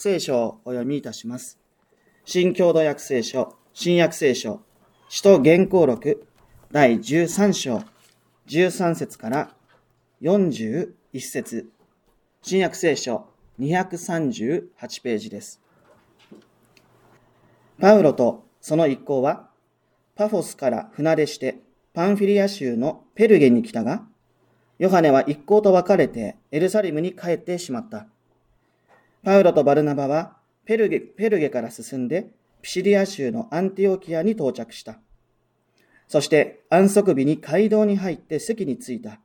聖書をお読みいたします。新共同訳聖書、新約聖書、使徒原稿録第13章、13節から41節新約聖書238ページです。パウロとその一行は、パフォスから船出してパンフィリア州のペルゲに来たが、ヨハネは一行と別れてエルサレムに帰ってしまった。パウロとバルナバはペルゲペルゲから進んでピシリア州のアンティオキアに到着した。そして安息日に街道に入って席に着いた。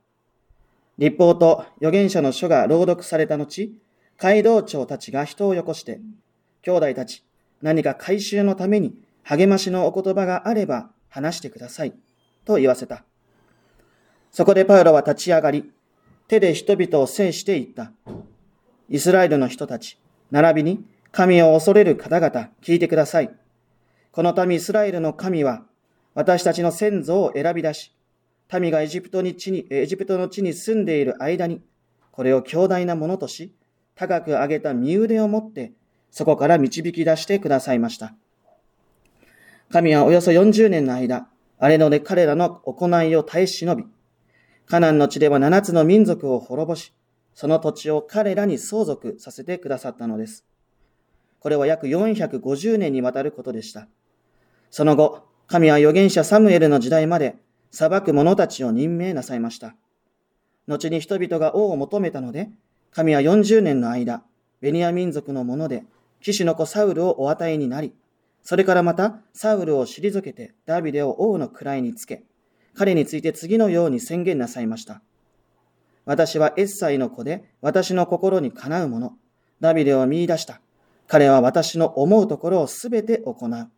立法と預言者の書が朗読された後、街道長たちが人をよこして、兄弟たち、何か回収のために励ましのお言葉があれば話してください。と言わせた。そこでパウロは立ち上がり、手で人々を制して言った。イスラエルの人たち、並びに神を恐れる方々、聞いてください。この民イスラエルの神は、私たちの先祖を選び出し、民がエジプトに地に、エジプトの地に住んでいる間に、これを強大なものとし、高く上げた身腕を持って、そこから導き出してくださいました。神はおよそ40年の間、あれので彼らの行いを耐え忍び、カナンの地では七つの民族を滅ぼし、その土地を彼らに相続させてくださったのです。これは約450年にわたることでした。その後、神は預言者サムエルの時代まで裁く者たちを任命なさいました。後に人々が王を求めたので、神は40年の間、ベニヤ民族のもので、騎士の子サウルをお与えになり、それからまたサウルを退けてダビデを王の位につけ、彼について次のように宣言なさいました。私はエッサイの子で私の心にかなうもの、ダビデを見出した。彼は私の思うところをすべて行う。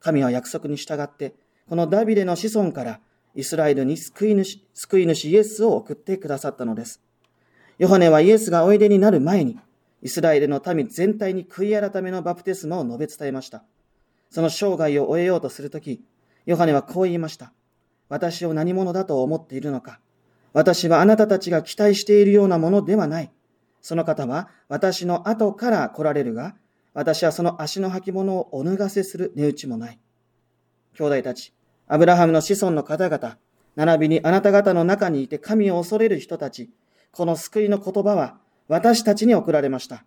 神は約束に従って、このダビデの子孫からイスラエルに救い主、救い主イエスを送ってくださったのです。ヨハネはイエスがおいでになる前に、イスラエルの民全体に悔い改めのバプテスマを述べ伝えました。その生涯を終えようとするとき、ヨハネはこう言いました。私を何者だと思っているのか。私はあなたたちが期待しているようなものではない。その方は私の後から来られるが、私はその足の履物をお脱がせする値打ちもない。兄弟たち、アブラハムの子孫の方々、並びにあなた方の中にいて神を恐れる人たち、この救いの言葉は私たちに送られました。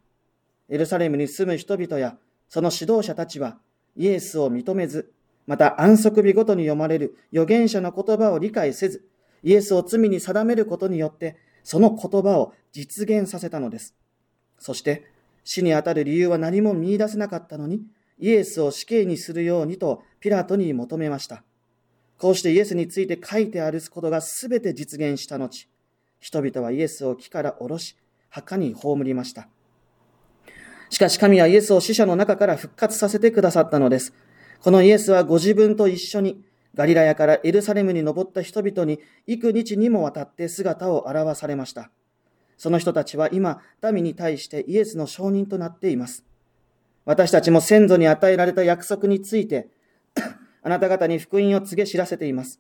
エルサレムに住む人々やその指導者たちはイエスを認めず、また安息日ごとに読まれる預言者の言葉を理解せず、イエスを罪に定めることによって、その言葉を実現させたのです。そして、死にあたる理由は何も見出せなかったのに、イエスを死刑にするようにとピラトに求めました。こうしてイエスについて書いてあることが全て実現した後、人々はイエスを木から下ろし、墓に葬りました。しかし神はイエスを死者の中から復活させてくださったのです。このイエスはご自分と一緒にガリラヤからエルサレムに登った人々に幾日にもわたって姿を現されました。その人たちは今、民に対してイエスの証人となっています。私たちも先祖に与えられた約束について、あなた方に福音を告げ知らせています。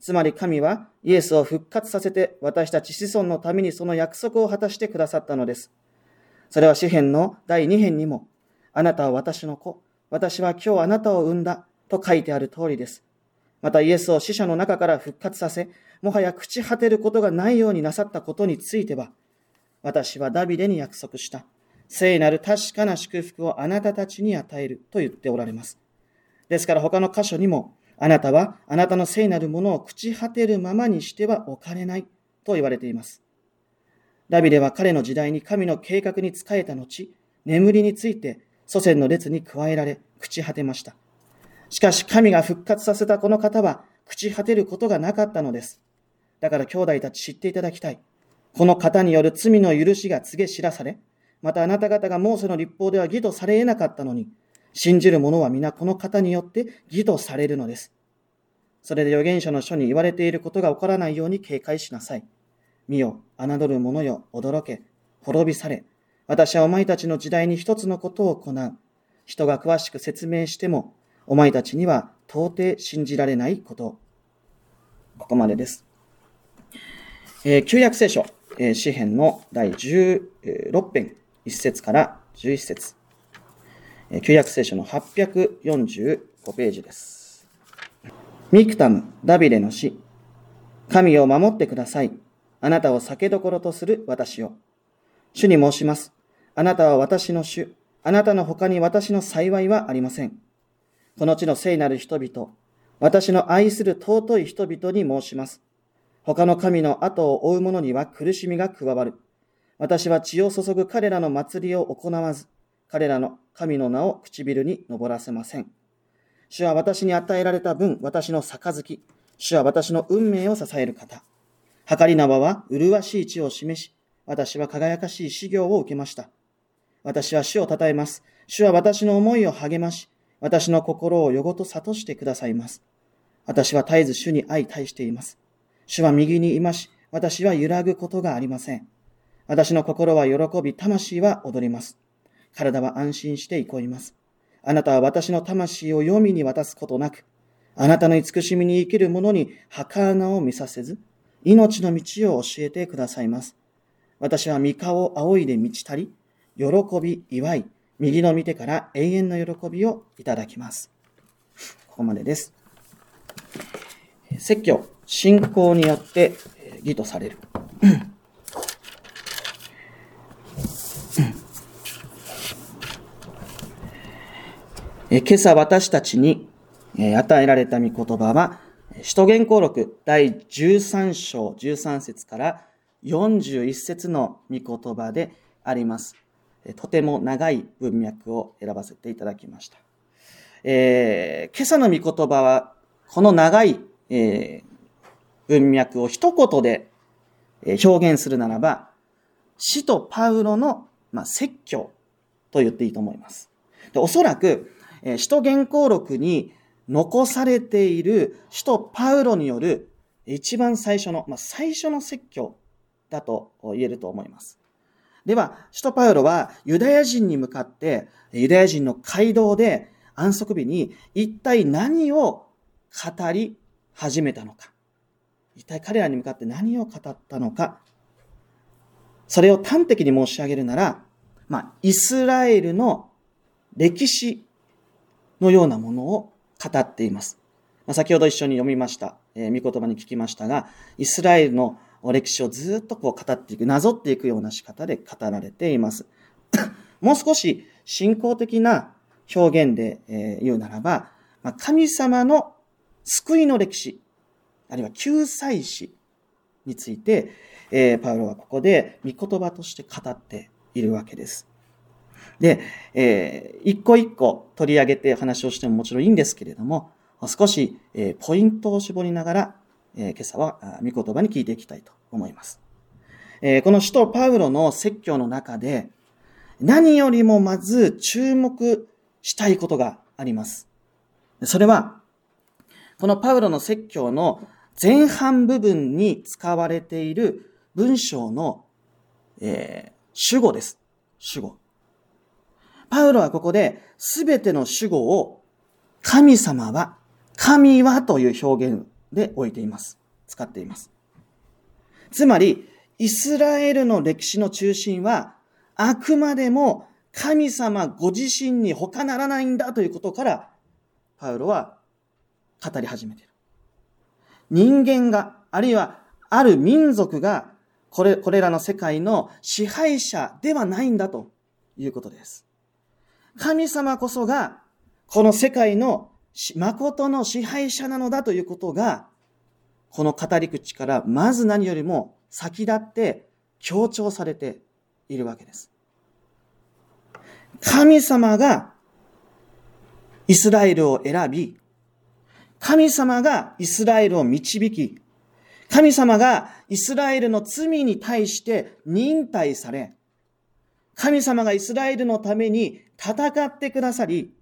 つまり神はイエスを復活させて私たち子孫のためにその約束を果たしてくださったのです。それは詩篇の第2編にも、あなたは私の子、私は今日あなたを産んだと書いてある通りです。またイエスを死者の中から復活させ、もはや朽ち果てることがないようになさったことについては、私はダビデに約束した、聖なる確かな祝福をあなたたちに与えると言っておられます。ですから他の箇所にも、あなたはあなたの聖なるものを朽ち果てるままにしては置かれないと言われています。ダビデは彼の時代に神の計画に仕えた後、眠りについて祖先の列に加えられ、朽ち果てました。しかし神が復活させたこの方は、朽ち果てることがなかったのです。だから兄弟たち知っていただきたい。この方による罪の許しが告げ知らされ、またあなた方がモーセの立法では義とされ得なかったのに、信じる者は皆この方によって義とされるのです。それで預言者の書に言われていることが起こらないように警戒しなさい。見よ、侮る者よ、驚け、滅びされ。私はお前たちの時代に一つのことを行う。人が詳しく説明しても、お前たちには到底信じられないこと。ここまでです。えー、旧約聖書、えー、詩編の第16編、1節から11節え旧約聖書の845ページです。ミクタム、ダビデの死。神を守ってください。あなたを酒どころとする私を。主に申します。あなたは私の主。あなたの他に私の幸いはありません。この地の聖なる人々、私の愛する尊い人々に申します。他の神の後を追う者には苦しみが加わる。私は血を注ぐ彼らの祭りを行わず、彼らの神の名を唇に登らせません。主は私に与えられた分、私の杯。主は私の運命を支える方。計り縄は麗しい地を示し、私は輝かしい修行を受けました。私は主を称えます。主は私の思いを励まし、私の心をよごと悟してくださいます。私は絶えず主に相対しています。主は右にいまし、私は揺らぐことがありません。私の心は喜び、魂は踊ります。体は安心して憩います。あなたは私の魂を読みに渡すことなく、あなたの慈しみに生きる者に儚を見させず、命の道を教えてくださいます。私は三顔仰いで満ち足り、喜び、祝い、右の見てから永遠の喜びをいただきます。ここまでです。説教、信仰によって義とされる。今朝私たちに与えられた御言葉は、使徒言行録第13章13節から41節の御言葉であります。とても長い文脈を選ばせていただきました。えー、今朝の御言葉は、この長い、えー、文脈を一言で表現するならば、使徒パウロの、まあ、説教と言っていいと思います。でおそらく、え使徒原稿録に残されている使徒パウロによる一番最初の、まあ、最初の説教だと言えると思います。では、使徒パウロはユダヤ人に向かって、ユダヤ人の街道で安息日に一体何を語り始めたのか。一体彼らに向かって何を語ったのか。それを端的に申し上げるなら、まあ、イスラエルの歴史のようなものを語っています。まあ、先ほど一緒に読みました、えー、御言葉に聞きましたが、イスラエルの歴史をずっとこう語っていく、なぞっていくような仕方で語られています。もう少し信仰的な表現で、え、言うならば、ま、神様の救いの歴史、あるいは救済史について、え、パウロはここで御言葉として語っているわけです。で、えー、一個一個取り上げて話をしてももちろんいいんですけれども、少し、えー、ポイントを絞りながら、えー、今朝は御言葉に聞いていきたいと思います。えー、この使徒パウロの説教の中で、何よりもまず注目したいことがあります。それは、このパウロの説教の前半部分に使われている文章の、えー、主語です。主語。パウロはここで、すべての主語を、神様は、神はという表現で置いています。使っています。つまり、イスラエルの歴史の中心は、あくまでも神様ご自身に他ならないんだということから、パウロは語り始めている。人間が、あるいはある民族が、これ、これらの世界の支配者ではないんだということです。神様こそが、この世界の誠の支配者なのだということが、この語り口からまず何よりも先立って強調されているわけです。神様がイスラエルを選び、神様がイスラエルを導き、神様がイスラエルの罪に対して忍耐され、神様がイスラエルのために戦ってくださり、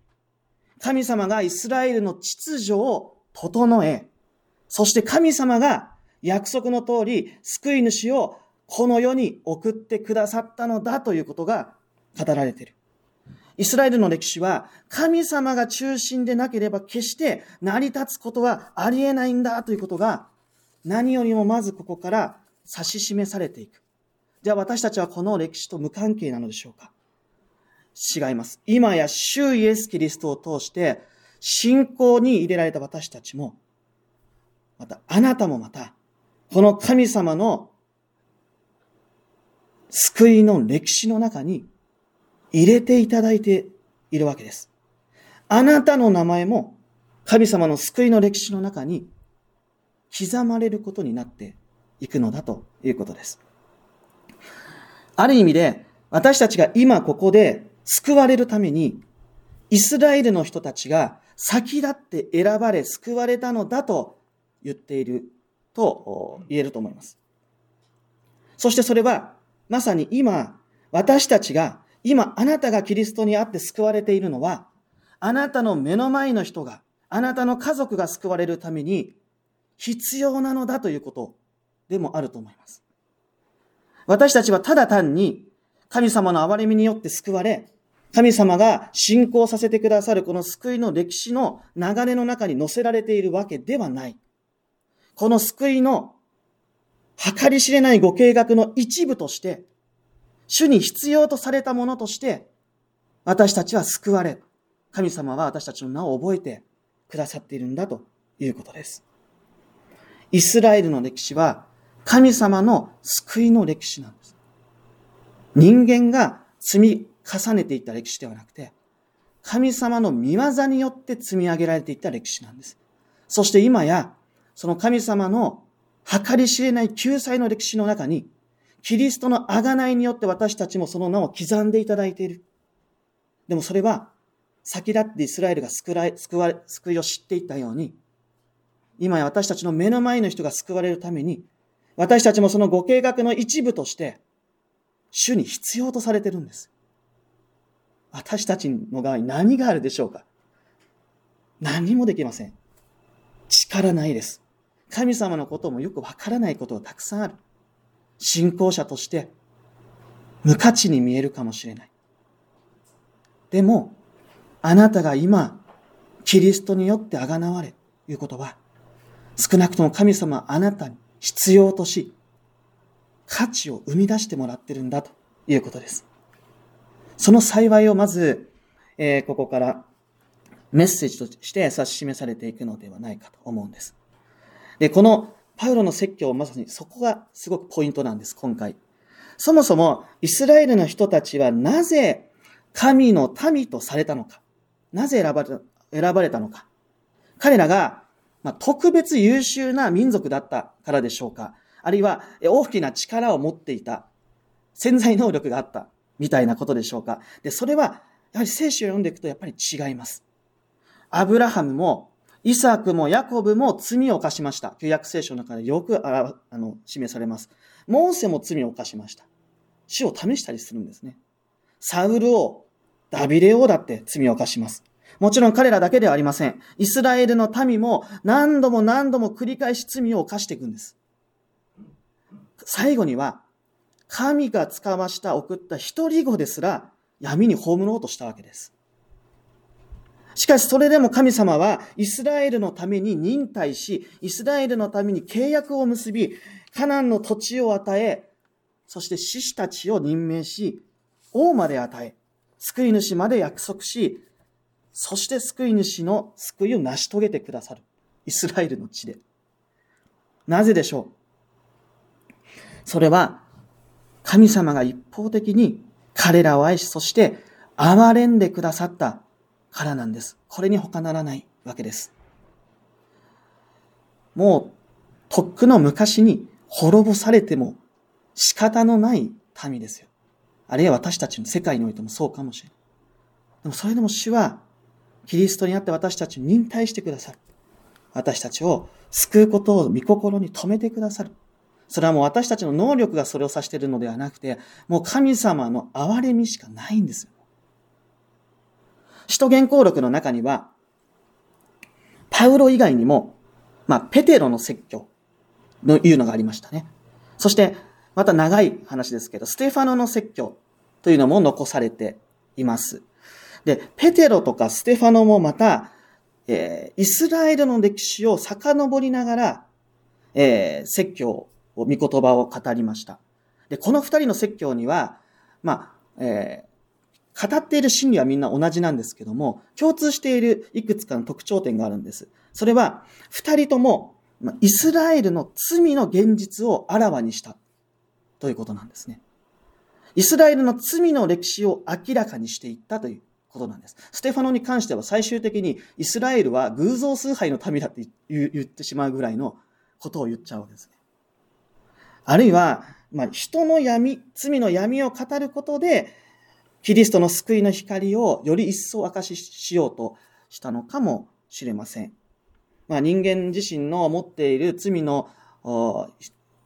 神様がイスラエルの秩序を整え、そして神様が約束の通り救い主をこの世に送ってくださったのだということが語られている。イスラエルの歴史は神様が中心でなければ決して成り立つことはありえないんだということが何よりもまずここから指し示されていく。じゃあ私たちはこの歴史と無関係なのでしょうか？違います。今や主イエス・キリストを通して信仰に入れられた私たちも、またあなたもまた、この神様の救いの歴史の中に入れていただいているわけです。あなたの名前も神様の救いの歴史の中に刻まれることになっていくのだということです。ある意味で私たちが今ここで救われるためにイスラエルの人たちが先立って選ばれ救われたのだと言っていると言えると思います。そしてそれはまさに今私たちが今あなたがキリストにあって救われているのはあなたの目の前の人があなたの家族が救われるために必要なのだということでもあると思います。私たちはただ単に神様の憐れみによって救われ、神様が信仰させてくださるこの救いの歴史の流れの中に載せられているわけではない。この救いの計り知れないご計画の一部として、主に必要とされたものとして、私たちは救われ、神様は私たちの名を覚えてくださっているんだということです。イスラエルの歴史は神様の救いの歴史なんです。人間が積み重ねていった歴史ではなくて、神様の見業によって積み上げられていった歴史なんです。そして今や、その神様の計り知れない救済の歴史の中に、キリストの贖いによって私たちもその名を刻んでいただいている。でもそれは、先立ってイスラエルが救われ、救いを知っていったように、今や私たちの目の前の人が救われるために、私たちもそのご計画の一部として、主に必要とされてるんです。私たちの側に何があるでしょうか？何もできません。力ないです。神様のこともよくわからないことがたくさんある。信仰者として、無価値に見えるかもしれない。でも、あなたが今、キリストによってあがなわれ、ということは、少なくとも神様はあなたに必要とし、価値を生み出してもらってるんだということです。その幸いをまず、えー、ここからメッセージとして指し示されていくのではないかと思うんです。で、このパウロの説教、まさにそこがすごくポイントなんです、今回。そもそもイスラエルの人たちはなぜ神の民とされたのか。なぜ選ばれた選ばれたのか。彼らがまあ、特別優秀な民族だったからでしょうか。あるいは大きな力を持っていた、潜在能力があったみたいなことでしょうか。で、それは、やはり聖書を読んでいくとやっぱり違います。アブラハムも、イサクもヤコブも罪を犯しました。旧約聖書の中でよくあの示されます。モーセも罪を犯しました。死を試したりするんですね。サウル王、ダビデ王だって罪を犯します。もちろん彼らだけではありません。イスラエルの民も何度も何度も繰り返し罪を犯していくんです。最後には、神が使わした送った一人子ですら闇に葬ろうとしたわけです。しかしそれでも神様はイスラエルのために忍耐し、イスラエルのために契約を結び、カナンの土地を与え、そして獅子たちを任命し、王まで与え、救い主まで約束し、そして救い主の救いを成し遂げてくださる。イスラエルの地で。なぜでしょう？それは、神様が一方的に彼らを愛し、そして憐れんでくださったからなんです。これに他ならないわけです。もう、とっくの昔に滅ぼされても仕方のない民ですよ。あるいは私たちの世界においてもそうかもしれない。でもそれでも主はキリストにあって私たちに忍耐してくださる。私たちを救うことを御心に留めてくださる。それはもう私たちの能力がそれを指しているのではなくて、もう神様の憐れみしかないんですよ。使徒言行録の中には、パウロ以外にも、まあ、ペテロの説教のいうのがありましたね。そして、また長い話ですけど、ステファノの説教というのも残されています。で、ペテロとかステファノもまた、えー、イスラエルの歴史を遡りながら、えー、説教を、御言葉を語りました。で、この二人の説教には、まあ、えー、語っている真理はみんな同じなんですけども、共通しているいくつかの特徴点があるんです。それは、二人とも、イスラエルの罪の現実をあらわにしたということなんですね。イスラエルの罪の歴史を明らかにしていったということなんです。ステファノに関しては最終的にイスラエルは偶像崇拝の民だって言ってしまうぐらいのことを言っちゃうわけですね。あるいは、まあ、人の闇、罪の闇を語ることで、キリストの救いの光をより一層明かししようとしたのかもしれません。まあ、人間自身の持っている罪の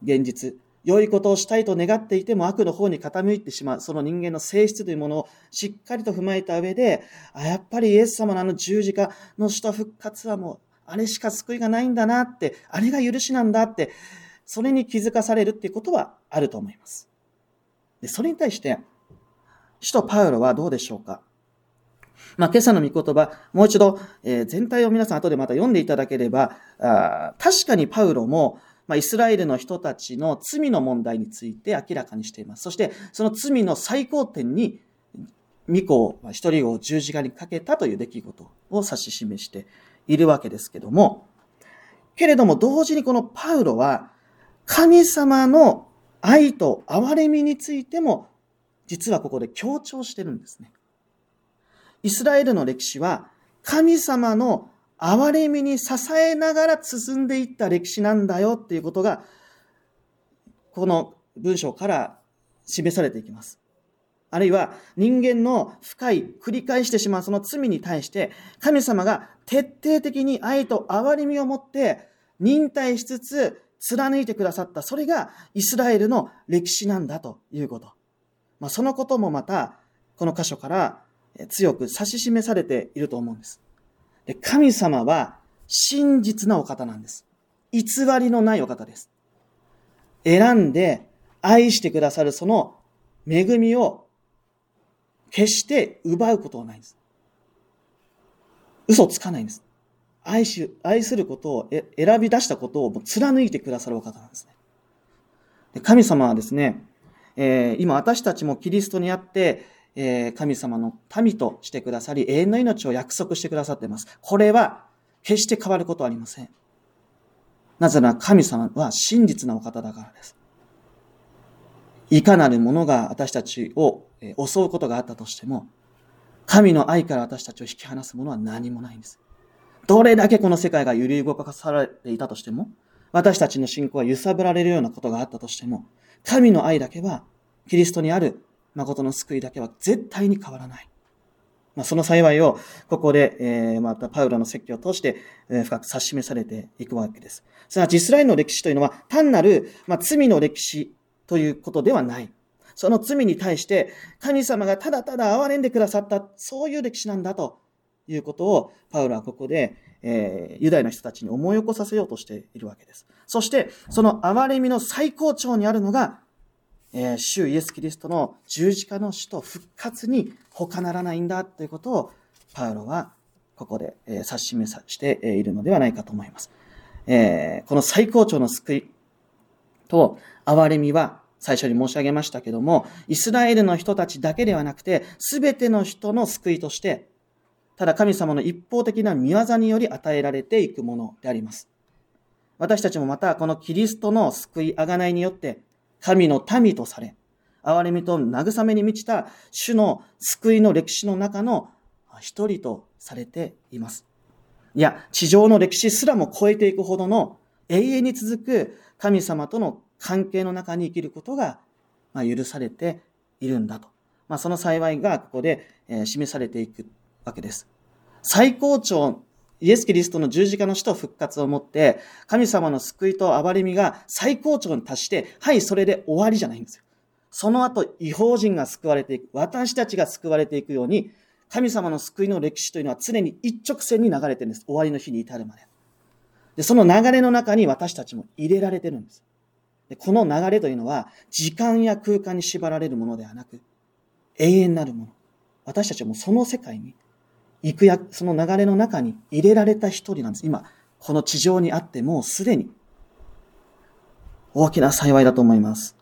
現実、良いことをしたいと願っていても悪の方に傾いてしまう、その人間の性質というものをしっかりと踏まえた上で、あやっぱりイエス様のあの十字架の死と復活はもう、あれしか救いがないんだなって、あれが許しなんだって、それに気づかされるっていうことはあると思います。で、それに対して、使徒パウロはどうでしょうか？まあ、今朝の御言葉、もう一度、えー、全体を皆さん後でまた読んでいただければ、あ確かにパウロも、まあ、イスラエルの人たちの罪の問題について明らかにしています。そして、その罪の最高点に、御子を、一人を十字架にかけたという出来事を指し示しているわけですけども、けれども同時にこのパウロは、神様の愛と憐れみについても、実はここで強調してるんですね。イスラエルの歴史は、神様の憐れみに支えながら進んでいった歴史なんだよっていうことが、この文章から示されていきます。あるいは人間の深い繰り返してしまうその罪に対して神様が徹底的に愛と憐れみを持って忍耐しつつ貫いてくださった。それがイスラエルの歴史なんだということ。まあ、そのこともまたこの箇所から強く指し示されていると思うんです。で神様は真実なお方なんです。偽りのないお方です。選んで愛してくださるその恵みを決して奪うことはないんです。嘘つかないんです。愛し、愛することを選び出したことを貫いてくださるお方なんですね。で神様はですね、えー、今私たちもキリストにあって、えー、神様の民としてくださり、永遠の命を約束してくださっています。これは決して変わることはありません。なぜなら神様は真実なお方だからです。いかなるものが私たちを襲うことがあったとしても、神の愛から私たちを引き離すものは何もないんです。どれだけこの世界が揺り動かされていたとしても、私たちの信仰は揺さぶられるようなことがあったとしても、神の愛だけは、キリストにある誠の救いだけは絶対に変わらない。まあ、その幸いを、ここで、えー、またパウロの説教を通して、えー、深く指し示されていくわけです。すなわち、イスラエルの歴史というのは、単なる、まあ、罪の歴史ということではない。その罪に対して、神様がただただ憐れんでくださった、そういう歴史なんだということを、パウロはここで、えー、ユダヤの人たちに思い起こさせようとしているわけです。そして、その憐れみの最高潮にあるのが、えー、主イエス・キリストの十字架の死と復活に他ならないんだということを、パウロはここで、えー、指し示さしているのではないかと思います。えー、この最高潮の救いと憐れみは最初に申し上げましたけども、イスラエルの人たちだけではなくて、すべての人の救いとして、ただ神様の一方的な見業により与えられていくものであります。私たちもまたこのキリストの救い、贖いによって、神の民とされ、憐れみと慰めに満ちた主の救いの歴史の中の一人とされています。いや、地上の歴史すらも超えていくほどの永遠に続く神様との関係の中に生きることが許されているんだと。まあ、その幸いがここで示されていくわけです。最高潮イエス・キリストの十字架の死と復活をもって、神様の救いと憐れみが最高潮に達して、はい、それで終わりじゃないんですよ。その後、違法人が救われていく、私たちが救われていくように、神様の救いの歴史というのは常に一直線に流れてるんです。終わりの日に至るまで。で、その流れの中に私たちも入れられてるんです。でこの流れというのは、時間や空間に縛られるものではなく、永遠なるもの。私たちはもうその世界に行くや、その流れの中に入れられた一人なんです。今、この地上にあってもうすでに大きな幸いだと思います。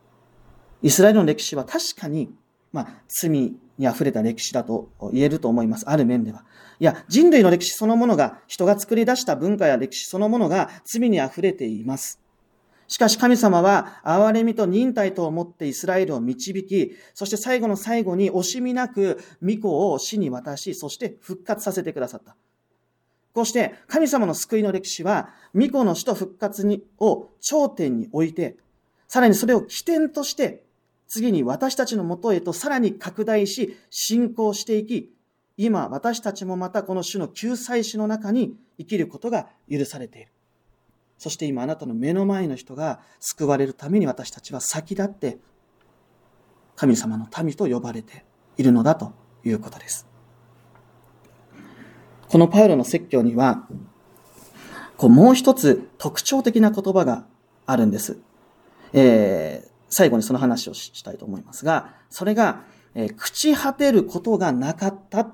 イスラエルの歴史は確かに、まあ、罪に溢れた歴史だと言えると思います。ある面では。いや、人類の歴史そのものが、人が作り出した文化や歴史そのものが罪に溢れています。しかし神様は憐れみと忍耐と思ってイスラエルを導き、そして最後の最後に惜しみなく御子を死に渡し、そして復活させてくださった。こうして神様の救いの歴史は、御子の死と復活にを頂点に置いて、さらにそれを起点として、次に私たちのもとへとさらに拡大し、進行していき、今私たちもまたこの種の救済主の中に生きることが許されている。そして今あなたの目の前の人が救われるために私たちは先立って神様の民と呼ばれているのだということです。このパウロの説教には、こうもう一つ特徴的な言葉があるんです。えー、最後にその話をしたいと思いますが、それが、えー、朽ち果てることがなかった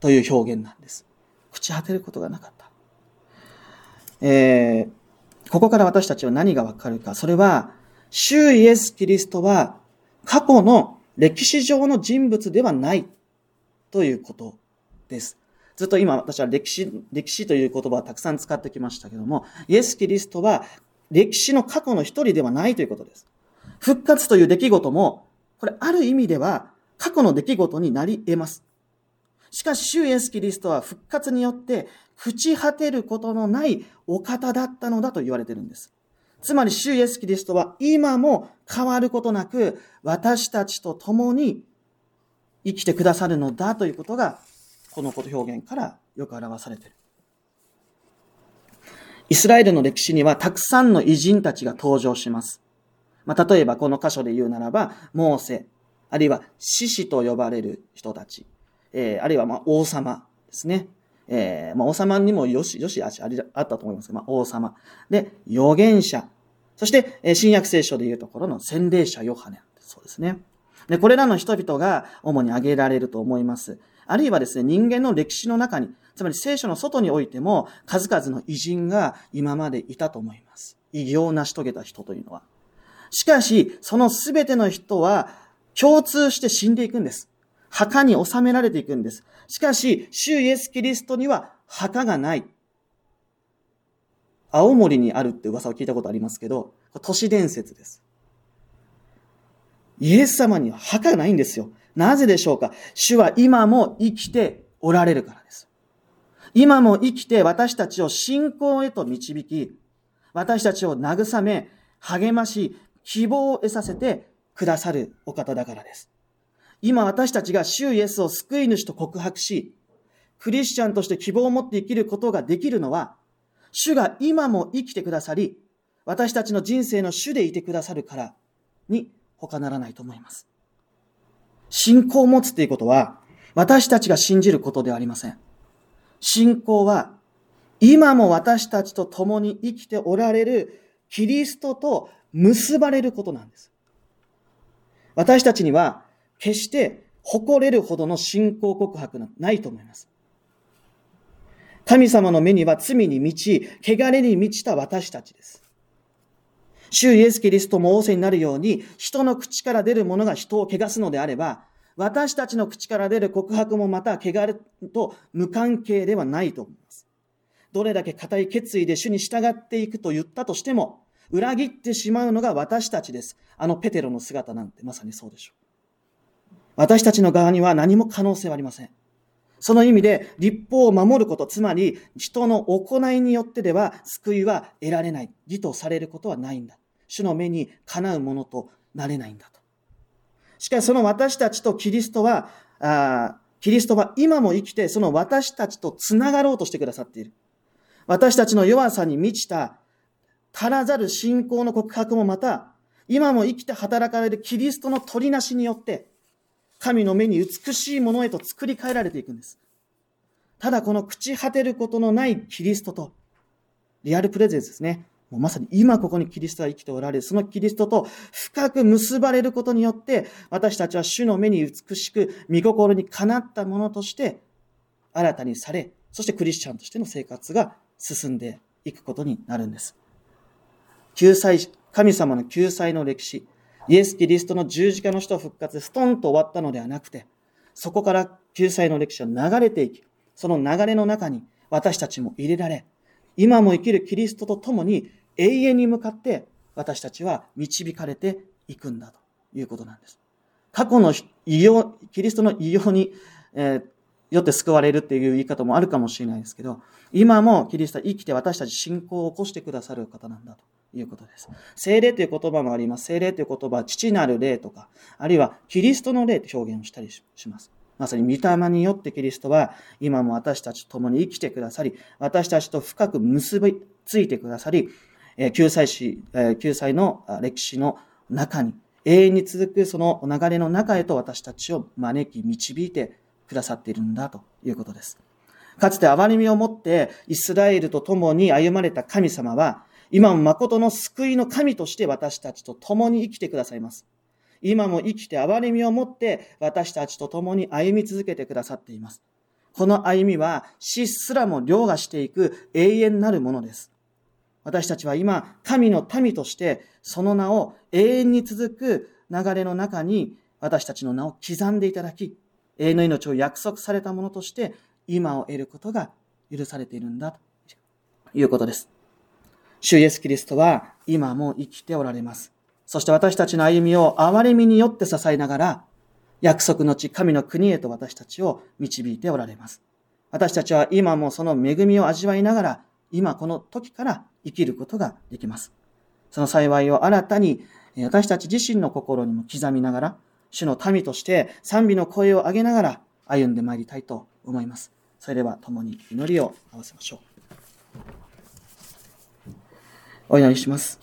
という表現なんです。朽ち果てることがなかった。えー、ここから私たちは何がわかるか。それは、主イエス・キリストは過去の歴史上の人物ではないということです。ずっと今私は歴史、歴史という言葉をたくさん使ってきましたけども、イエス・キリストは歴史の過去の一人ではないということです。復活という出来事も、これある意味では過去の出来事になり得ます。しかし、主イエス・キリストは復活によって朽ち果てることのないお方だったのだと言われてるんです。つまり、主イエス・キリストは今も変わることなく、私たちと共に生きてくださるのだということがこのこと表現からよく表されている。イスラエルの歴史にはたくさんの偉人たちが登場します。まあ、例えばこの箇所で言うならば、モーセ、あるいは獅子と呼ばれる人たち、えー、あるいはま王様ですね。えー、まあ、王様にもよし、よしああったと思いますけど、まあ、王様。で、預言者。そして、え新約聖書で言うところの洗礼者ヨハネ。そうですね。で、これらの人々が主に挙げられると思います。あるいはですね、人間の歴史の中に、つまり聖書の外においても、数々の偉人が今までいたと思います。偉業を成し遂げた人というのは。しかし、そのすべての人は共通して死んでいくんです。墓に収められていくんです。しかし、主イエス・キリストには墓がない。青森にあるって噂を聞いたことありますけど、都市伝説です。イエス様には墓がないんですよ。なぜでしょうか？主は今も生きておられるからです。今も生きて私たちを信仰へと導き、私たちを慰め、励まし、希望を得させてくださるお方だからです。今私たちが主イエスを救い主と告白し、クリスチャンとして希望を持って生きることができるのは、主が今も生きてくださり、私たちの人生の主でいてくださるからに他ならないと思います。信仰を持つということは、私たちが信じることではありません。信仰は、今も私たちと共に生きておられるキリストと結ばれることなんです。私たちには、決して誇れるほどの信仰告白はないと思います。神様の目には罪に満ち、汚れに満ちた私たちです。主イエス・キリストも仰せになるように、人の口から出るものが人を汚すのであれば、私たちの口から出る告白もまた汚れと無関係ではないと思います。どれだけ固い決意で主に従っていくと言ったとしても、裏切ってしまうのが私たちです。あのペテロの姿なんてまさにそうでしょう。私たちの側には何も可能性はありません。その意味で、立法を守ること、つまり人の行いによってでは救いは得られない。義とされることはないんだ。主の目にかなうものとなれないんだと。しかしその私たちとキリストは、あキリストは今も生きて、その私たちと繋がろうとしてくださっている。私たちの弱さに満ちた、足らざる信仰の告白もまた、今も生きて働かれるキリストの取りなしによって、神の目に美しいものへと作り変えられていくんです。ただこの朽ち果てることのないキリストと、リアルプレゼンスですね。もうまさに今ここにキリストが生きておられる、そのキリストと深く結ばれることによって、私たちは主の目に美しく、見心にかなったものとして、新たにされ、そしてクリスチャンとしての生活が進んでいくことになるんです。救済、神様の救済の歴史、イエス・キリストの十字架の死と復活、ストンと終わったのではなくて、そこから救済の歴史は流れていき、その流れの中に私たちも入れられ、今も生きるキリストと共に永遠に向かって私たちは導かれていくんだということなんです。過去の異様、キリストの異様に、えー、よって救われるっていう言い方もあるかもしれないですけど、今もキリストは生きて私たち信仰を起こしてくださる方なんだということです。聖霊という言葉もあります。聖霊という言葉は父なる霊とか、あるいはキリストの霊と表現をしたりします。まさに御霊によってキリストは今も私たちと共に生きてくださり、私たちと深く結びついてくださり、救済史、救済の歴史の中に、永遠に続くその流れの中へと私たちを招き、導いてくださっているんだということです。かつて憐れみを持ってイスラエルと共に歩まれた神様は、今も誠の救いの神として私たちと共に生きてくださいます。今も生きて憐れみを持って私たちと共に歩み続けてくださっています。この歩みは死すらも凌駕していく永遠なるものです。私たちは今、神の民としてその名を永遠に続く流れの中に私たちの名を刻んでいただき、永遠の命を約束されたものとして今を得ることが許されているんだということです。主イエスキリストは今も生きておられます。そして私たちの歩みを憐れみによって支えながら、約束の地神の国へと私たちを導いておられます。私たちは今もその恵みを味わいながら、今この時から生きることができます。その幸いを新たに私たち自身の心にも刻みながら、主の民として賛美の声を上げながら歩んでまいりたいと思います。それでは共に祈りを合わせましょう。お祈りします。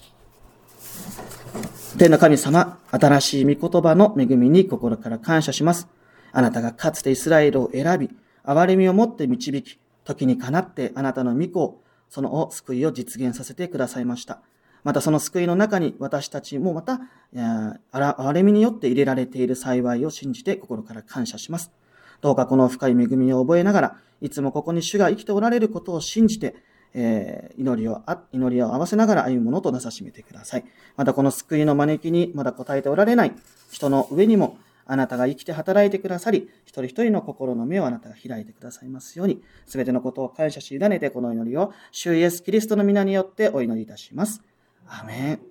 天の神様、新しい御言葉の恵みに心から感謝します。あなたがかつてイスラエルを選び、憐れみをもって導き、時にかなってあなたの御子を、その救いを実現させてくださいました。またその救いの中に私たちもまた、憐れみによって入れられている幸いを信じて心から感謝します。どうかこの深い恵みを覚えながら、いつもここに主が生きておられることを信じて、えー、祈りを、祈りを合わせながら歩むものとなさしめてください。またこの救いの招きにまだ答えておられない人の上にも、あなたが生きて働いてくださり、一人一人の心の目をあなたが開いてくださいますように、すべてのことを感謝し委ねてこの祈りを、主イエスキリストの皆によってお祈りいたします。アメン。